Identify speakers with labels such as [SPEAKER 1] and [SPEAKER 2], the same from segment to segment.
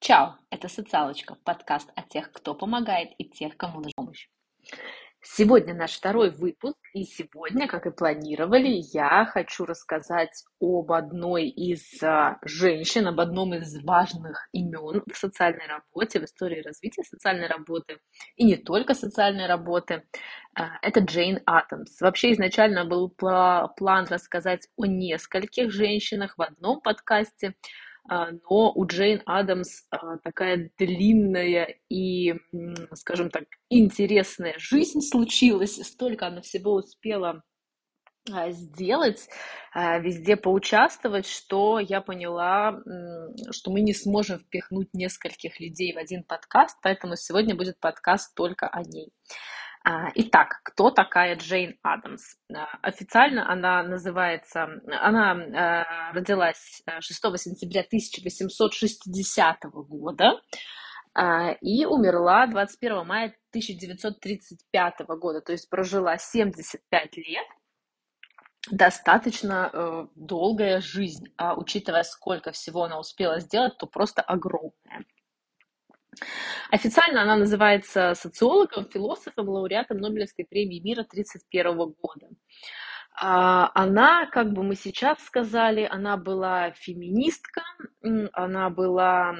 [SPEAKER 1] Чао! Это «Социалочка» – подкаст о тех, кто помогает и тех, кому нужна помощь. Сегодня наш второй выпуск, и сегодня, как и планировали, я хочу рассказать об одной из а, женщин, об одном из важных имен в социальной работе, в истории развития социальной работы, и не только социальной работы. А, это Джейн Атомс. Вообще изначально был план рассказать о нескольких женщинах в одном подкасте, но у Джейн Адамс а, такая длинная и, скажем так, интересная жизнь случилась, столько она всего успела а, сделать, везде поучаствовать, что я поняла, что мы не сможем впихнуть нескольких людей в один подкаст, поэтому сегодня будет подкаст только о ней. А, итак, кто такая Джейн Адамс? А, официально она называется, она а, родилась 6 сентября 1860 года и умерла 21 мая 1935 года, то есть прожила 75 лет, достаточно э, долгая жизнь, учитывая, сколько всего она успела сделать, то просто огромная. Официально она называется социологом, философом, лауреатом Нобелевской премии мира 1931 года. А, она, как бы мы сейчас сказали, она была феминистка, она была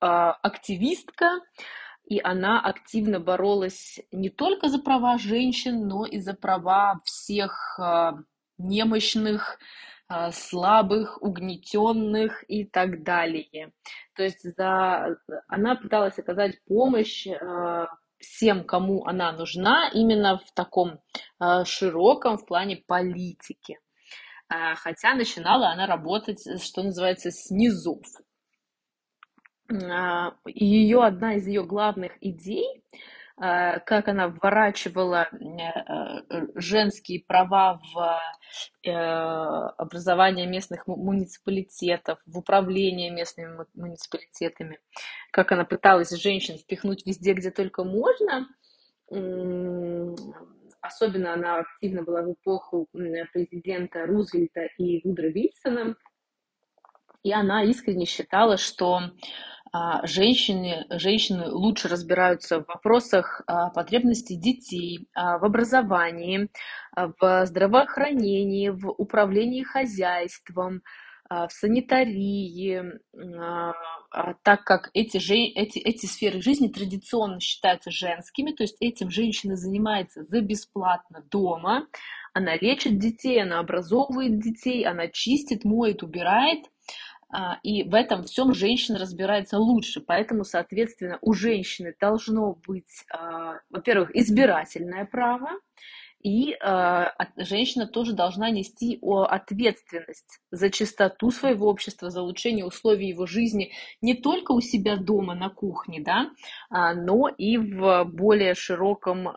[SPEAKER 1] а, активистка, и она активно боролась не только за права женщин, но и за права всех а, немощных, слабых, угнетенных и так далее. То есть за... она пыталась оказать помощь а, всем, кому она нужна, именно в таком а, широком в плане политики. Хотя начинала она работать, что называется, с низов. Ее, одна из ее главных идей Э, как она вворачивала э, женские права в э, образование местных муниципалитетов, в управление местными муниципалитетами, как она пыталась женщин впихнуть везде, где только можно. Особенно она активно была в эпоху президента Рузвельта и Вудро Вильсона. И она искренне считала, что женщины, женщины лучше разбираются в вопросах а, потребностей детей, а, в образовании, в здравоохранении, в управлении хозяйством, в санитарии, так как эти, эти, эти сферы жизни традиционно считаются женскими, то есть этим женщина занимается за бесплатно дома, она лечит детей, она образовывает детей, она чистит, моет, убирает – а, и в этом всем женщина разбирается лучше. Поэтому, соответственно, у женщины должно быть, а, во-первых, избирательное право, и э, женщина тоже должна нести ответственность за чистоту своего общества, за улучшение условий его жизни не только у себя дома на кухне, да, а, но и в более широком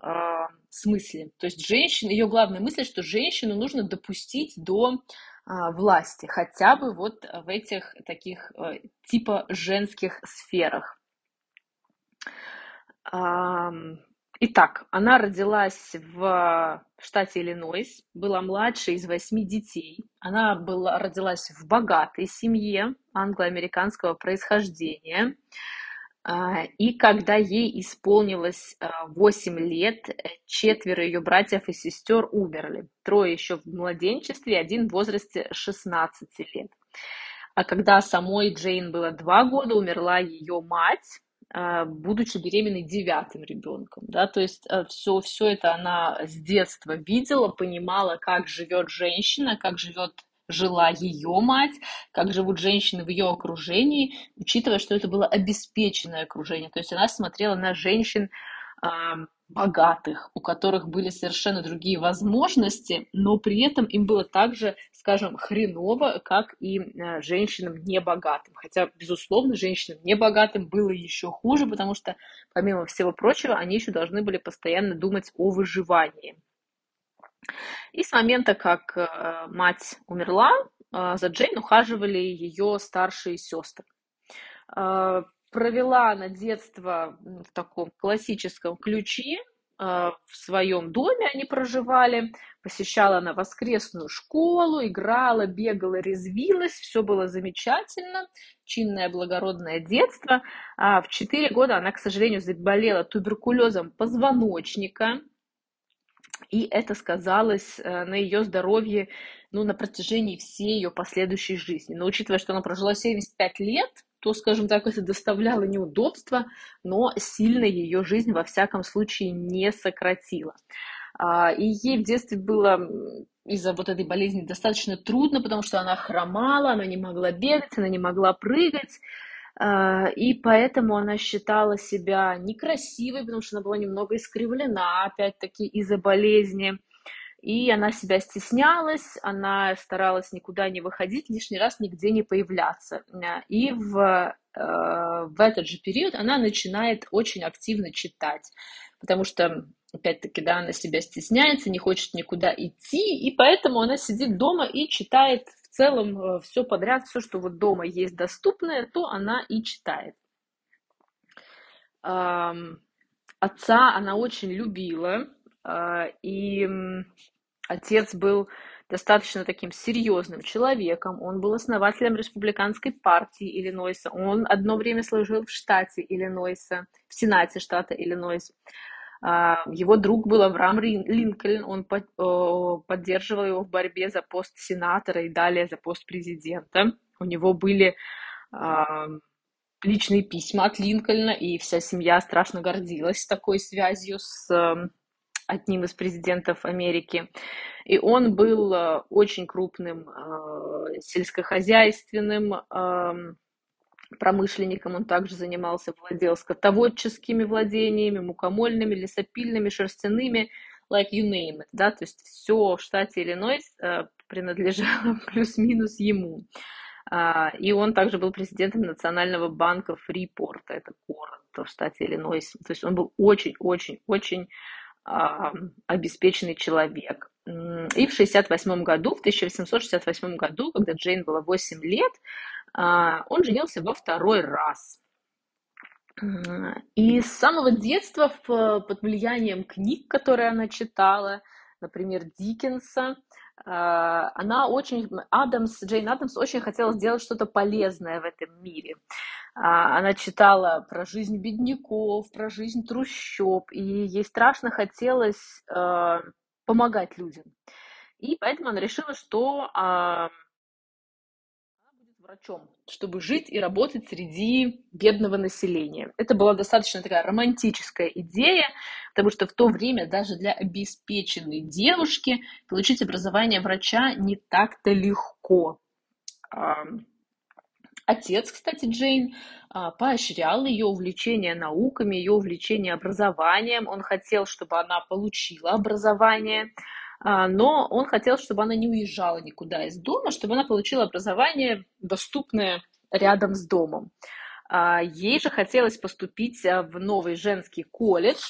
[SPEAKER 1] смысле. То есть женщина, ее главная мысль, что женщину нужно допустить до а, власти, хотя бы вот в этих таких э, типа женских сферах. Итак, она родилась в штате Иллинойс, была младшей из восьми детей. Она была, родилась в богатой семье англо-американского происхождения. А, и когда ей исполнилось 8 а, лет, э, четверо ее братьев и сестер умерли. Трое еще в младенчестве, один в возрасте 16 лет. А когда самой Джейн было 2 года, умерла ее мать, а, будучи беременной девятым ребенком. Да? То есть все, все это она с детства видела, понимала, как живет женщина, как живет жила ее мать, как живут женщины в ее окружении, учитывая, что это было обеспеченное окружение. То есть она смотрела на женщин э, богатых, у которых были совершенно другие возможности, но при этом им было так же, скажем, хреново, как и э, женщинам небогатым. Хотя, безусловно, женщинам небогатым было еще хуже, потому что, помимо всего прочего, они еще должны были постоянно думать о выживании. И с момента, как э, мать умерла, э, за Джейн ухаживали ее старшие сестры. Э, провела она детство в таком классическом ключе, в своем доме они проживали, посещала она воскресную школу, играла, бегала, резвилась, все было замечательно, чинное благородное детство. А в 4 года она, к сожалению, заболела туберкулезом позвоночника, и это сказалось э, на ее здоровье ну, на протяжении всей ее последующей жизни. Но учитывая, что она прожила 75 лет, то, скажем так, это доставляло неудобства, но сильно ее жизнь во всяком случае не сократила. А, и ей в детстве было из-за вот этой болезни достаточно трудно, потому что она хромала, она не могла бегать, она не могла прыгать. А, и поэтому она считала себя некрасивой, потому что она была немного искривлена, опять-таки, из-за болезни. И она себя стеснялась, она старалась никуда не выходить, лишний раз нигде не появляться. И в, э, в этот же период она начинает очень активно читать, потому что, опять-таки, да, она себя стесняется, не хочет никуда идти, и поэтому она сидит дома и читает целом э, все подряд, все, что вот дома есть доступное, то она и читает. Отца она очень любила, а, и отец был достаточно таким серьезным человеком. Он был основателем республиканской партии Иллинойса. Он одно время служил в штате Иллинойса, в Сенате штата Иллинойс. А, его друг был Авраам Линкольн, он поддерживал его в борьбе за пост сенатора и далее за пост президента. У него были а, личные письма от Линкольна, и вся семья страшно гордилась такой связью с эм, одним из президентов Америки. И он был э, очень крупным э, сельскохозяйственным эм, промышленником, он также занимался, владел скотоводческими владениями, мукомольными, лесопильными, шерстяными, like you name it, да, то есть все в штате Иллинойс э, принадлежало плюс-минус ему. А, и он также был президентом Национального банка Фрипорта, это город в штате Иллинойс. То есть он был очень-очень-очень обеспеченный человек. И в 1968 году, в 1868 году, когда Джейн было 8 лет, а, он женился во второй раз. И с самого детства под влиянием книг, которые она читала, например, Диккенса, а, она очень, Адамс, Джейн Адамс очень хотела сделать что-то полезное в этом мире. А, она читала про жизнь бедняков, про жизнь трущоб, и ей страшно хотелось помогать людям. И поэтому она решила, что э, она будет врачом, чтобы жить и работать среди бедного населения. Это была достаточно такая романтическая идея, потому что в то время даже для обеспеченной девушки получить образование врача не так-то легко. Отец, кстати, Джейн, а, поощрял ее увлечение науками, ее увлечение образованием. Он хотел, чтобы она получила образование, а, но он хотел, чтобы она не уезжала никуда из дома, чтобы она получила образование, доступное рядом с домом. А, ей же хотелось поступить в новый женский колледж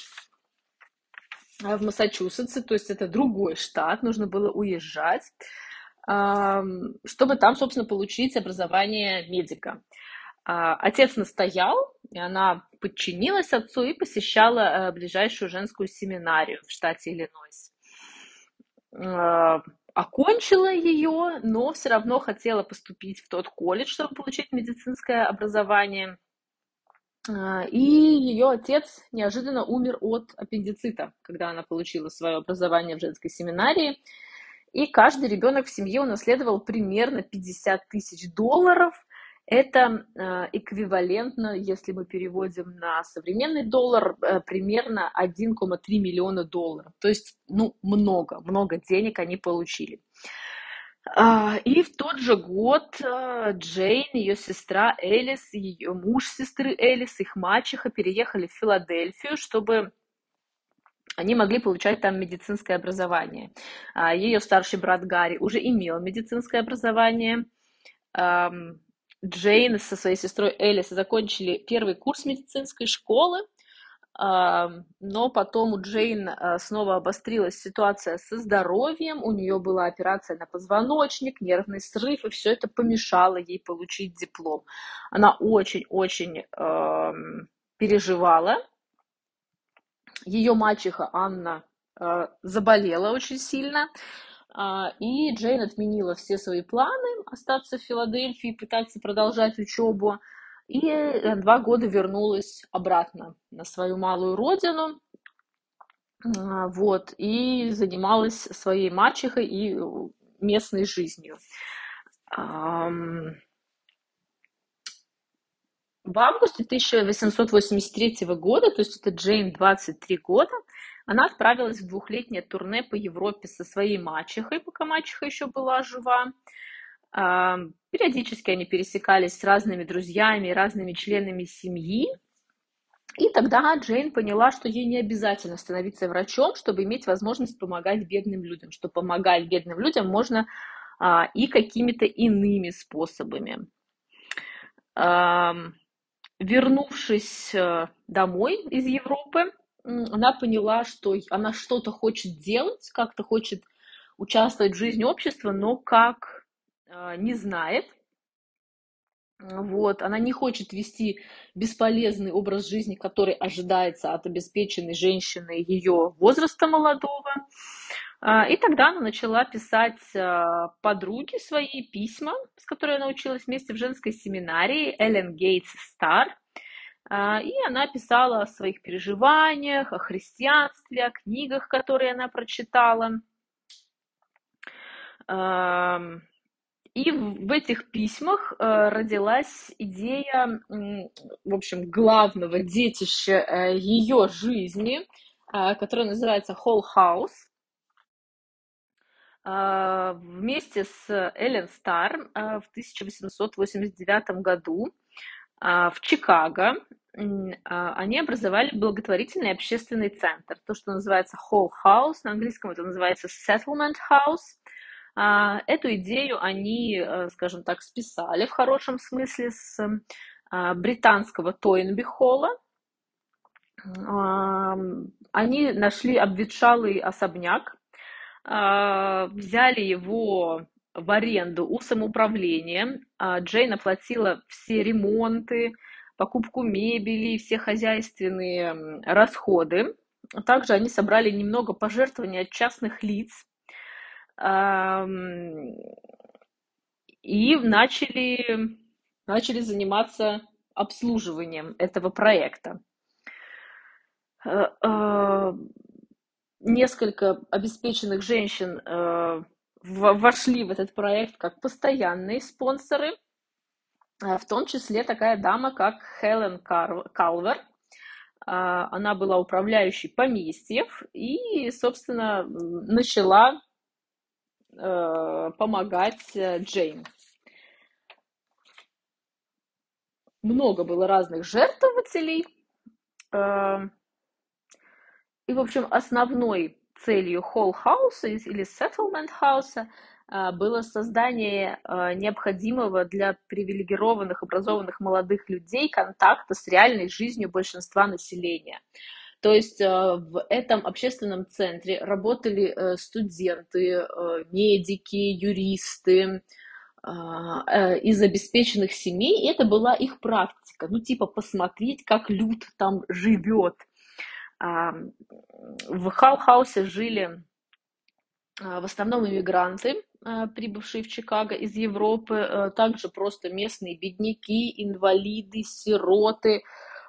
[SPEAKER 1] в Массачусетсе, то есть это другой штат, нужно было уезжать чтобы там, собственно, получить образование медика. А, отец настоял, и она подчинилась отцу и посещала э, ближайшую женскую семинарию в штате Иллинойс. А, окончила ее, но все равно хотела поступить в тот колледж, чтобы получить медицинское образование. А, и ее отец неожиданно умер от аппендицита, когда она получила свое образование в женской семинарии. И каждый ребенок в семье унаследовал примерно 50 тысяч долларов. Это э, эквивалентно, если мы переводим на современный доллар, э, примерно 1,3 миллиона долларов. То есть, ну, много, много денег они получили. А, и в тот же год э, Джейн, ее сестра Элис, ее муж сестры Элис, их мачеха переехали в Филадельфию, чтобы они могли получать там медицинское образование. А, Ее старший брат Гарри уже имел медицинское образование. Джейн со своей сестрой Элис закончили первый курс медицинской школы, но потом у Джейн а, снова обострилась ситуация со здоровьем, у нее была операция на позвоночник, нервный срыв, и все это помешало ей получить диплом. Она очень-очень переживала, ее мачеха Анна э, заболела очень сильно, э, и Джейн отменила все свои планы остаться в Филадельфии, пытаться продолжать учебу, и два года вернулась обратно на свою малую родину, вот, и занималась своей мачехой и местной жизнью. В августе 1883 года, то есть это Джейн 23 года, она отправилась в двухлетнее турне по Европе со своей мачехой, пока мачеха еще была жива. Периодически они пересекались с разными друзьями, разными членами семьи. И тогда Джейн поняла, что ей не обязательно становиться врачом, чтобы иметь возможность помогать бедным людям, что помогать бедным людям можно а, и какими-то иными способами. Вернувшись э, домой из Европы, она поняла, что она что-то хочет делать, как-то хочет участвовать в жизни общества, но как а, не знает. Вот, она не хочет вести бесполезный образ жизни, который ожидается от обеспеченной женщины ее возраста молодого. А, и тогда она начала писать а, подруге свои письма, с которой она училась вместе в женской семинарии, Эллен Гейтс Стар. А, и она писала о своих переживаниях, о христианстве, о книгах, которые она прочитала. И в этих письмах э, родилась идея, в общем, главного детища э, ее жизни, э, которая называется Whole House. Вместе с Эллен Стар в 1889 году в Чикаго они образовали благотворительный общественный центр, то, что называется Whole House, на английском это называется Settlement House – а, эту идею они, э, скажем так, списали в хорошем смысле с а, британского Тойнби Холла. Они нашли обветшалый особняк, а, взяли его в аренду у самоуправления. Джейн оплатила все ремонты, покупку мебели, все хозяйственные расходы. Также они собрали немного пожертвований от частных лиц, и начали, начали заниматься обслуживанием этого проекта. Э, э, несколько обеспеченных женщин э, вошли в этот проект как постоянные спонсоры, в том числе такая дама, как Хелен Калвер. Она была управляющей поместьев и, собственно, начала э, помогать э, Джейн. Много было разных жертвователей. Э, и, в общем, основной целью Холл Хауса или Settlement Хауса э, было создание э, необходимого для привилегированных, образованных молодых людей контакта с реальной жизнью большинства населения. То есть э, в этом общественном центре работали э, студенты, э, медики, юристы из обеспеченных семей, и это была их практика, ну типа посмотреть, как люд там живет. В Халхаусе жили в основном иммигранты, прибывшие в Чикаго из Европы, также просто местные бедняки, инвалиды, сироты,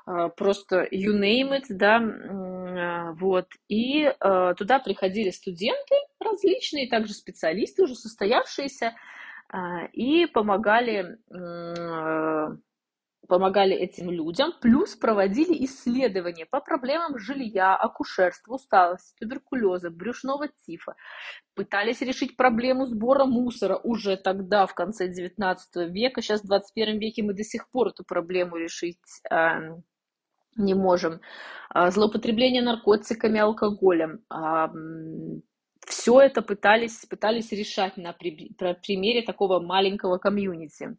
[SPEAKER 1] а, просто you name it, да, а, вот, и э, туда приходили студенты различные, также специалисты уже состоявшиеся, э, и помогали, э, помогали этим людям, плюс проводили исследования по проблемам жилья, акушерства, усталости, туберкулеза, брюшного тифа, пытались решить проблему сбора мусора уже тогда, в конце 19 века, сейчас в 21 веке мы до сих пор эту проблему решить не можем. А, злоупотребление наркотиками, алкоголем. А, Все это пытались, пытались решать на примере такого маленького комьюнити.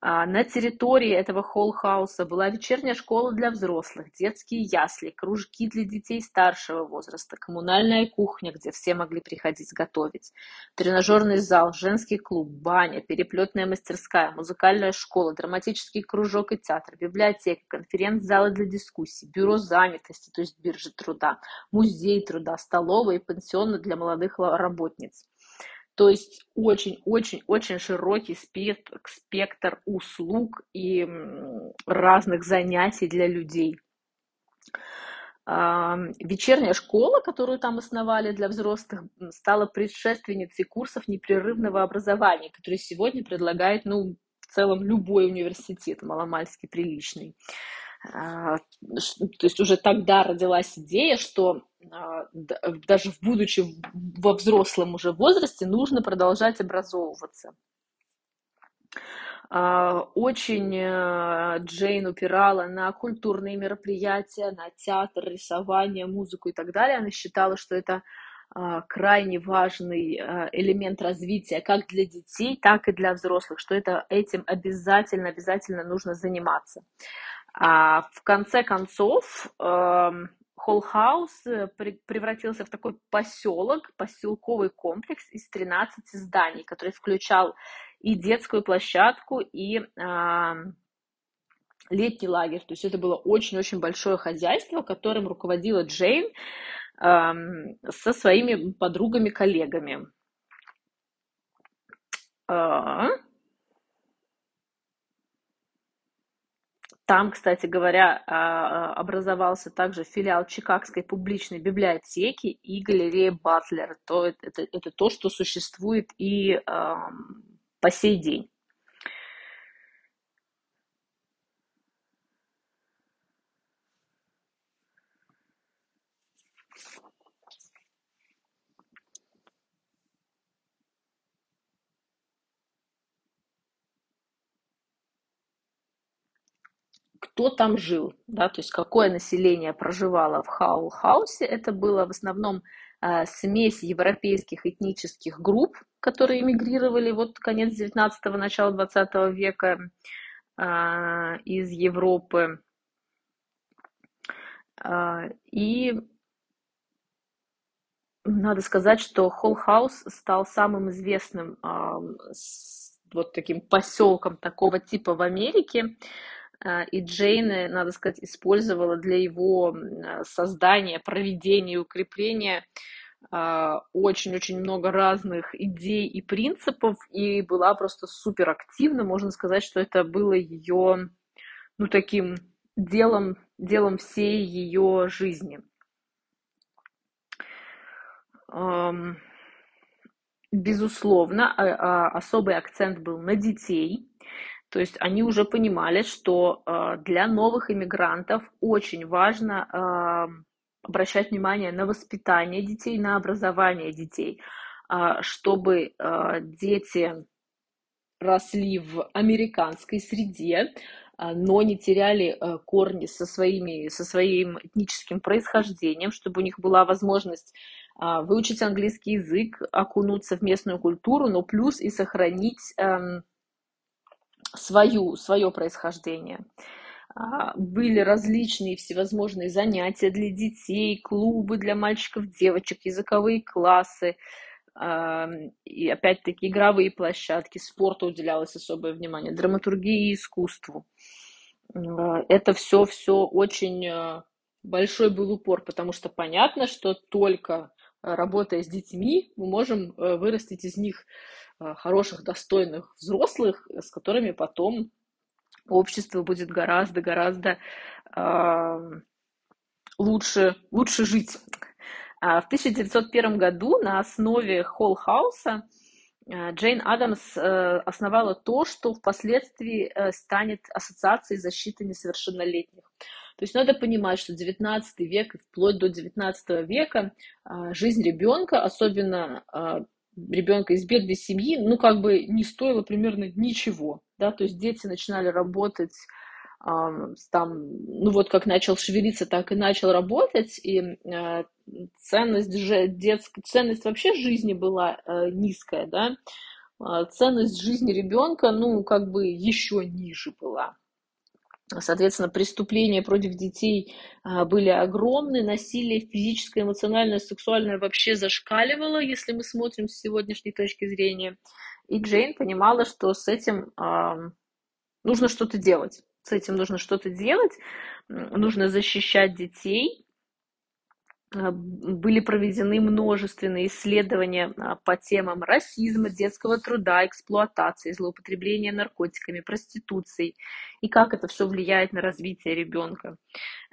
[SPEAKER 1] А, на территории этого холл-хауса была вечерняя школа для взрослых, детские ясли, кружки для детей старшего возраста, коммунальная кухня, где все могли приходить готовить, тренажерный зал, женский клуб, баня, переплетная мастерская, музыкальная школа, драматический кружок и театр, библиотека, конференц-залы для дискуссий, бюро занятости, то есть биржа труда, музей труда, столовая и пансионы для молодых работниц. То есть очень-очень-очень широкий спектр, спектр услуг и разных занятий для людей. Вечерняя школа, которую там основали для взрослых, стала предшественницей курсов непрерывного образования, которые сегодня предлагает, ну, в целом любой университет маломальски приличный. А, то есть уже тогда родилась идея, что а, даже будучи во взрослом уже возрасте, нужно продолжать образовываться. А, очень э, Джейн упирала на культурные мероприятия, на театр, рисование, музыку и так далее. Она считала, что это крайне важный элемент развития как для детей, так и для взрослых, что это этим обязательно, обязательно нужно заниматься. А в конце концов, Холл-хаус э, превратился в такой поселок, поселковый комплекс из 13 зданий, который включал и детскую площадку, и э, летний лагерь. То есть это было очень-очень большое хозяйство, которым руководила Джейн э, со своими подругами-коллегами. Э, Там, кстати говоря, а, а, образовался также филиал Чикагской публичной библиотеки и галерея Батлер. То, это, это то, что существует и по сей день. Кто там жил, да, то есть какое население проживало в Холл-хаусе. Это было в основном э, смесь европейских этнических групп, которые эмигрировали вот конец 19-го, начало 20 века э, из Европы. Э, и надо сказать, что Холл-хаус стал самым известным э, с, вот таким поселком такого типа в Америке. А, и Джейн, надо сказать, использовала для его создания, проведения и укрепления а, очень-очень много разных идей и принципов, и была просто супер активна. Можно сказать, что это было ее, ну, таким делом, делом всей ее жизни. Безусловно, а, особый акцент был на детей, то есть они уже понимали, что э, для новых иммигрантов очень важно э, обращать внимание на воспитание детей, на образование детей, э, чтобы дети росли в американской среде, но не теряли корни со, своими, со своим этническим происхождением, чтобы у них была возможность выучить английский язык, окунуться в местную культуру, но плюс и сохранить эм, свою, свое происхождение. А, были различные всевозможные занятия для детей, клубы для мальчиков, девочек, языковые классы, и опять-таки игровые площадки, спорту уделялось особое внимание, драматургии и искусству. А, это все, все очень большой был упор, потому что понятно, что только работая с детьми, мы можем вырастить из них Э, хороших, достойных взрослых, с которыми потом общество будет гораздо-гораздо э, лучше, лучше жить. А в 1901 году на основе Холл-хауса э, Джейн Адамс основала то, что впоследствии станет Ассоциацией защиты несовершеннолетних. То есть надо понимать, что 19 век и вплоть до 19 века жизнь ребенка, особенно ребенка из бедной семьи, ну, как бы не стоило примерно ничего, да, то есть дети начинали работать там, ну, вот как начал шевелиться, так и начал работать, и э, ценность же, детская, ценность вообще жизни была э, низкая, да, а, ценность жизни ребенка, ну, как бы еще ниже была. Соответственно, преступления против детей а, были огромны, насилие физическое, эмоциональное, сексуальное вообще зашкаливало, если мы смотрим с сегодняшней точки зрения. И Джейн понимала, что с этим э, нужно что-то делать. С этим нужно что-то делать, нужно защищать детей, а, были проведены множественные исследования а, по темам расизма, детского труда, эксплуатации, злоупотребления наркотиками, проституцией и как это все влияет на развитие ребенка.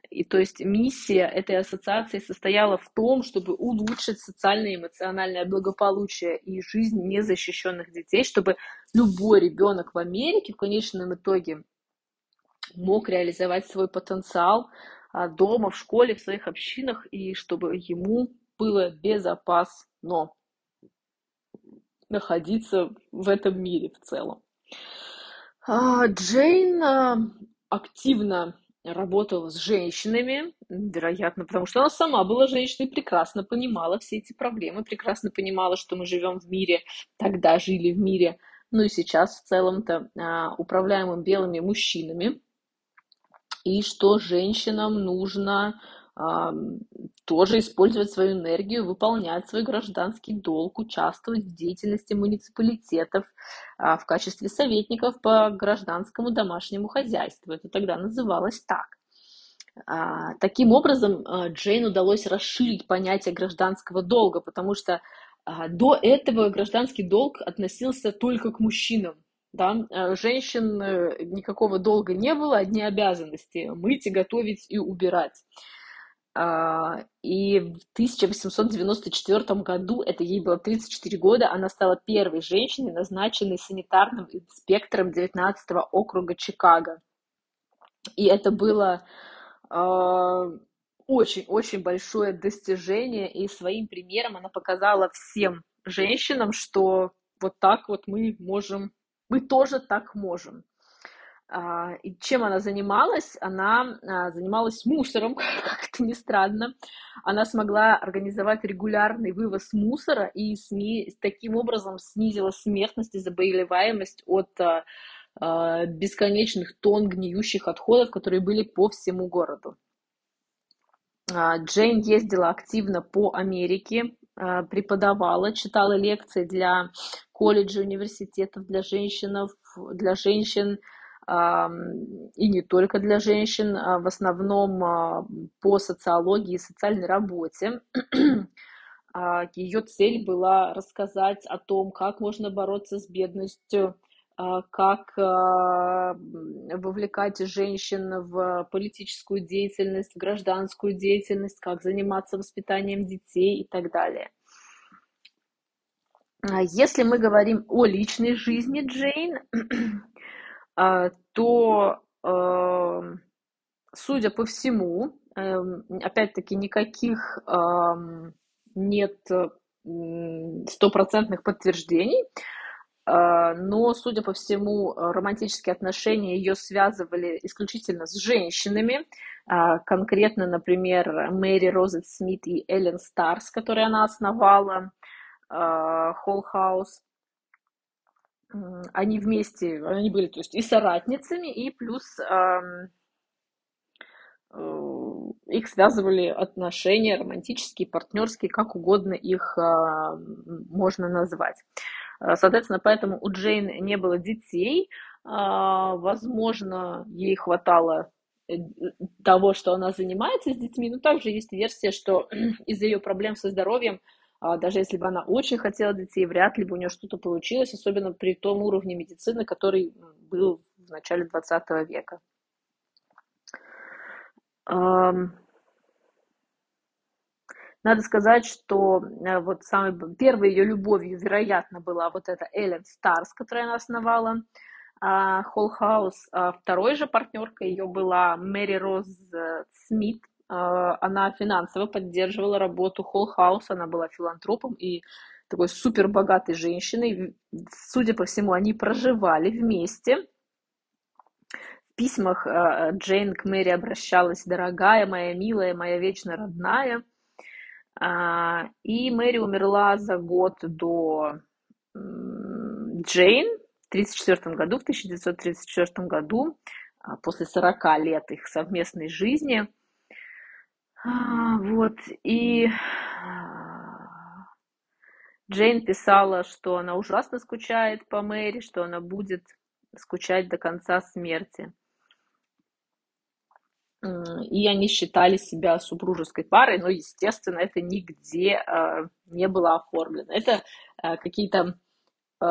[SPEAKER 1] И то есть миссия этой ассоциации состояла в том, чтобы улучшить социальное и эмоциональное благополучие и жизнь незащищенных детей, чтобы любой ребенок в Америке в конечном итоге мог реализовать свой потенциал, а, дома, в школе, в своих общинах, и чтобы ему было безопасно находиться в этом мире в целом. А, Джейн а, активно работала с женщинами, вероятно, потому что она сама была женщиной, прекрасно понимала все эти проблемы, прекрасно понимала, что мы живем в мире, тогда жили в мире, ну и сейчас в целом-то управляемым белыми мужчинами, и что женщинам нужно а, тоже использовать свою энергию, выполнять свой гражданский долг, участвовать в деятельности муниципалитетов а, в качестве советников по гражданскому домашнему хозяйству. Это тогда называлось так. А, таким образом, а, Джейн удалось расширить понятие гражданского долга, потому что а, до этого гражданский долг относился только к мужчинам да, э, женщин э, никакого долга не было, одни обязанности – мыть готовить и убирать. А, и в 1894 году, это ей было 34 года, она стала первой женщиной, назначенной санитарным инспектором 19 округа Чикаго. И это было очень-очень большое достижение, и своим примером она показала всем женщинам, что вот так вот мы можем мы тоже так можем. А, и чем она занималась? Она а, занималась мусором, как это ни странно. Она смогла организовать регулярный вывоз мусора и СМИ таким образом снизила смертность и заболеваемость от а, бесконечных тонн гниющих отходов, которые были по всему городу. Джейн ездила активно по Америке, преподавала, читала лекции для колледжей, университетов для женщин, для женщин и не только для женщин, а в основном а, по социологии и социальной работе. А, Ее цель была рассказать о том, как можно бороться с бедностью, как вовлекать женщин в политическую деятельность, в гражданскую деятельность, как заниматься воспитанием детей и так далее. А если мы говорим о личной жизни Джейн, а, то, эм, судя по всему, эм, опять-таки никаких нет стопроцентных подтверждений, а, но, судя по всему, романтические отношения ее связывали исключительно с женщинами, конкретно, например, Мэри Розет Смит и Эллен Старс, которые она основала, Холл Хаус. Они вместе, они были, то есть и соратницами, и плюс э, их связывали отношения романтические, партнерские, как угодно их а, можно назвать. Соответственно, поэтому у Джейн не было детей. А, возможно, ей хватало э, того, что она занимается с детьми, но также есть версия, что из-за ее проблем со здоровьем даже если бы она очень хотела детей, вряд ли бы у нее что-то получилось, особенно при том уровне медицины, который был в начале 20 века. Надо сказать, что э, вот самой первой ее любовью, вероятно, была вот эта Эллен Старс, которую она основала, Холл Хаус. А второй же партнеркой ее была Мэри Роз э, Смит, а, она финансово поддерживала работу Холл Хаус, она была филантропом и такой супер богатой женщиной. Судя по всему, они проживали вместе. В письмах а, Джейн к Мэри обращалась «Дорогая моя, милая, моя вечно родная». А, и Мэри умерла за год до Джейн в 1934 году, в 1934 году, а, после 40 лет их совместной жизни, а, вот, и Джейн писала, что она ужасно скучает по Мэри, что она будет скучать до конца смерти. И они считали себя супружеской парой, но, естественно, это нигде э, не было оформлено. Это э, какие-то э,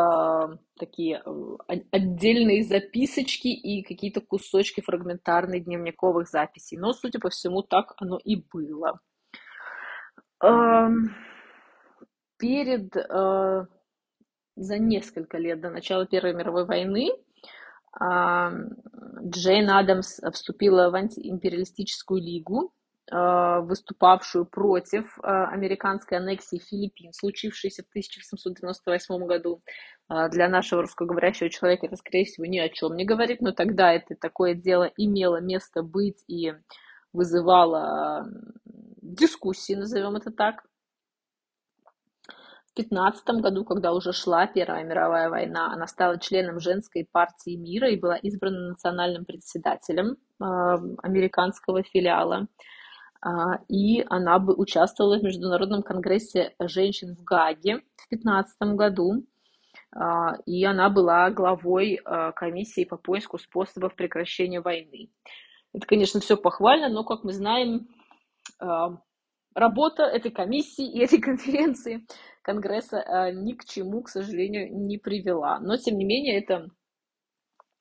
[SPEAKER 1] такие отдельные записочки и какие-то кусочки фрагментарных дневниковых записей. Но, судя по всему, так оно и было. Эм, перед, за несколько лет до начала Первой мировой войны Джейн Адамс вступила в антиимпериалистическую лигу, а, выступавшую против а, американской аннексии Филиппин, случившейся в 1898 году. А, для нашего русскоговорящего человека это, скорее всего, ни о чем не говорит, но тогда это такое дело имело место быть и вызывало дискуссии, назовем это так. 15 году, когда уже шла Первая мировая война, она стала членом женской партии мира и была избрана национальным председателем э, американского филиала. Э, и она бы участвовала в Международном конгрессе женщин в Гаге в 15 году. Э, и она была главой э, комиссии по поиску способов прекращения войны. Это, конечно, все похвально, но, как мы знаем, работа этой комиссии и этой конференции Конгресса э, ни к чему, к сожалению, не привела. Но, тем не менее, это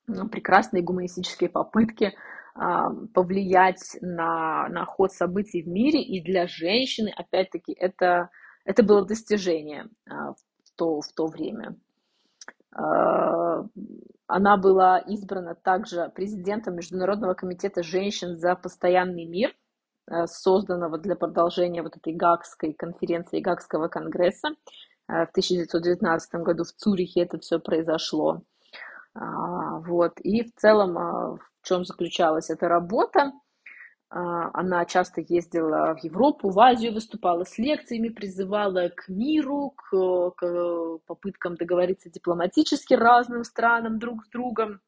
[SPEAKER 1] ну, прекрасные гуманистические попытки а, повлиять на, на ход событий в мире, и для женщины, опять-таки, это, это было достижение а, в, то, в то время. А, она была избрана также президентом Международного комитета женщин за постоянный мир – созданного для продолжения вот этой Гагской конференции, Гагского конгресса. Э, в 1919 году в Цюрихе это все произошло. А, вот. И в целом, а, в чем заключалась эта работа? Она часто ездила в Европу, в Азию, выступала с лекциями, призывала к миру, к, к попыткам договориться дипломатически разным странам друг с другом.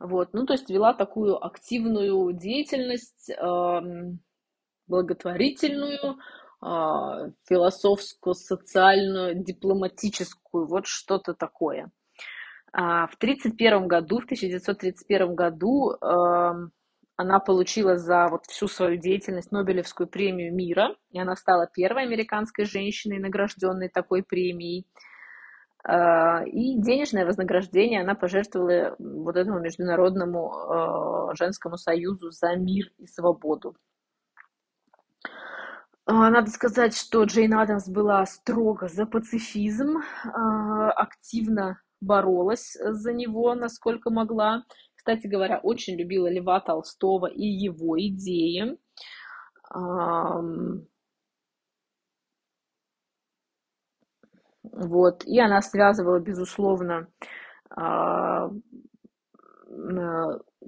[SPEAKER 1] Вот, ну, то есть вела такую активную деятельность, благотворительную, а, философско-социальную, дипломатическую, вот что-то такое. А, в 1931 году, в 1931 году она получила за вот всю свою деятельность Нобелевскую премию мира, и она стала первой американской женщиной, награжденной такой премией. А, и денежное вознаграждение она пожертвовала вот этому Международному а, женскому союзу за мир и свободу. А, надо сказать, что Джейн Адамс была строго за пацифизм, активно боролась за него, насколько могла. Кстати говоря, очень любила Льва Толстого и его идеи. Вот. И она связывала, безусловно, а,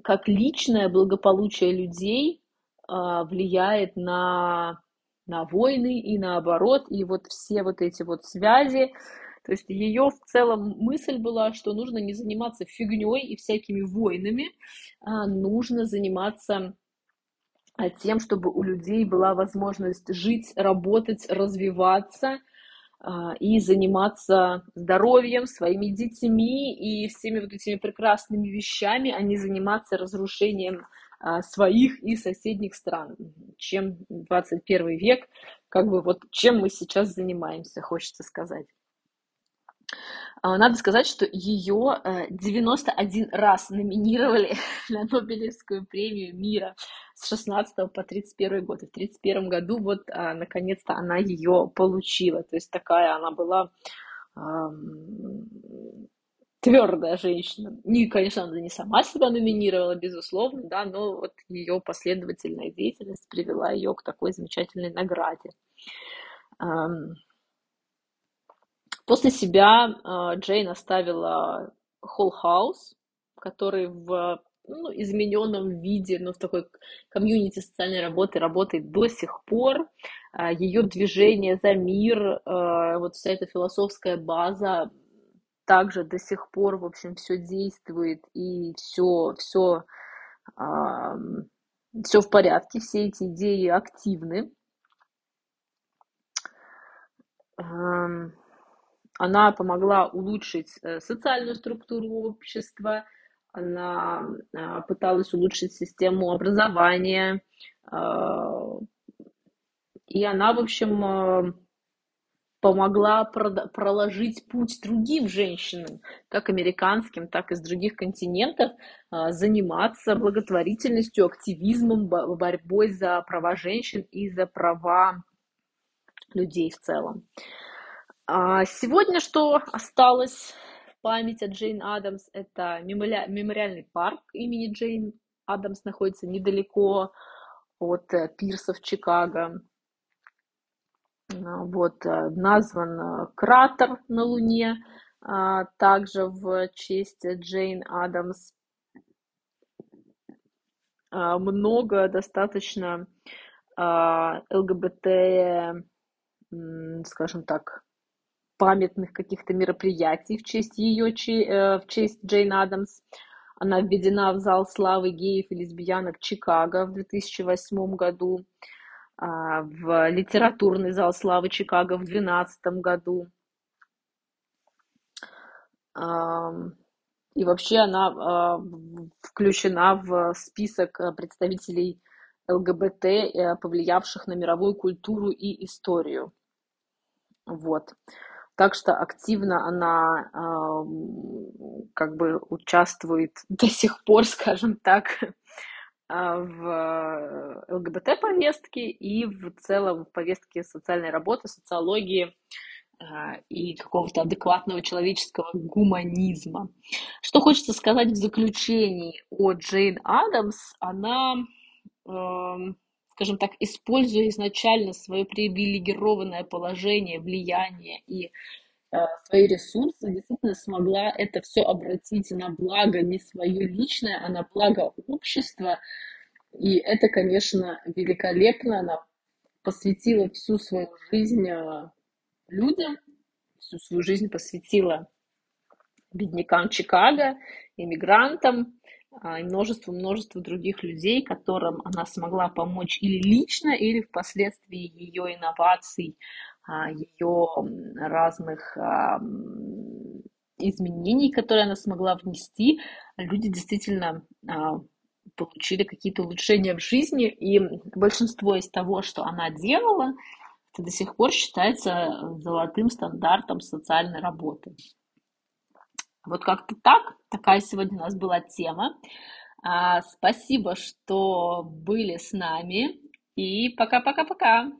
[SPEAKER 1] как личное благополучие людей а, влияет на, на войны и наоборот, и вот все вот эти вот связи, то есть ее в целом мысль была, что нужно не заниматься фигней и всякими войнами, а нужно заниматься тем, чтобы у людей была возможность жить, работать, развиваться – и заниматься здоровьем, своими детьми и всеми вот этими прекрасными вещами, а не заниматься разрушением а, своих и соседних стран, чем 21 век, как бы вот чем мы сейчас занимаемся, хочется сказать. А, надо сказать, что ее 91 э, раз номинировали на Нобелевскую премию мира с 16 по 31 год. И в 31 году вот а, наконец-то она ее получила. То есть такая она была твердая женщина. Не, конечно, она не сама себя номинировала, безусловно, да, но вот ее последовательная деятельность привела ее к такой замечательной награде. После себя а, Джейн оставила Холл Хаус, который в ну, измененном виде, но в такой комьюнити социальной работы работает до сих пор. А, Ее движение за мир, а, вот вся эта философская база также до сих пор, в общем, все действует и все, все, все в порядке, все эти идеи активны. Она помогла улучшить э, социальную структуру общества, она а, пыталась улучшить систему образования, а, и она, в общем, а, помогла проложить путь другим женщинам, как американским, так и с других континентов, заниматься благотворительностью, активизмом, борьбой за права женщин и за права людей в целом. Сегодня что осталось в память о Джейн Адамс? Это мемориальный парк имени Джейн Адамс находится недалеко от э, пирсов Чикаго. А, вот, э, назван э, кратер на Луне, а, также в честь Джейн Адамс. А, много достаточно ЛГБТ, скажем так, памятных каких-то мероприятий в честь ее, в честь Джейн Адамс. Она введена в зал славы геев и лесбиянок Чикаго в 2008 году. А, в литературный зал славы Чикаго в 2012 году. И вообще она а, включена в список представителей ЛГБТ, э, повлиявших на мировую культуру и историю. Вот. Так что активно она как бы участвует до сих пор, скажем так, а, в ЛГБТ-повестке и в целом в повестке социальной работы, социологии а, и какого-то адекватного человеческого гуманизма. Что хочется сказать в заключении о Джейн Адамс, она, эм, скажем так, используя изначально свое привилегированное положение, влияние и э, свои ресурсы, действительно смогла это все обратить на благо не свое личное, а на благо общества. И это, конечно, великолепно. Она посвятила всю свою жизнь э, людям, всю свою жизнь посвятила беднякам Чикаго, иммигрантам и множеству-множеству других людей, которым она смогла помочь или лично, или впоследствии ее инноваций, а, ее разных а, изменений, которые она смогла внести, люди действительно получили какие-то улучшения в жизни, и большинство из того, что она делала, это до сих пор считается золотым стандартом социальной работы. Вот как-то так, такая сегодня у нас была тема. А, спасибо, что были с нами, и пока-пока-пока.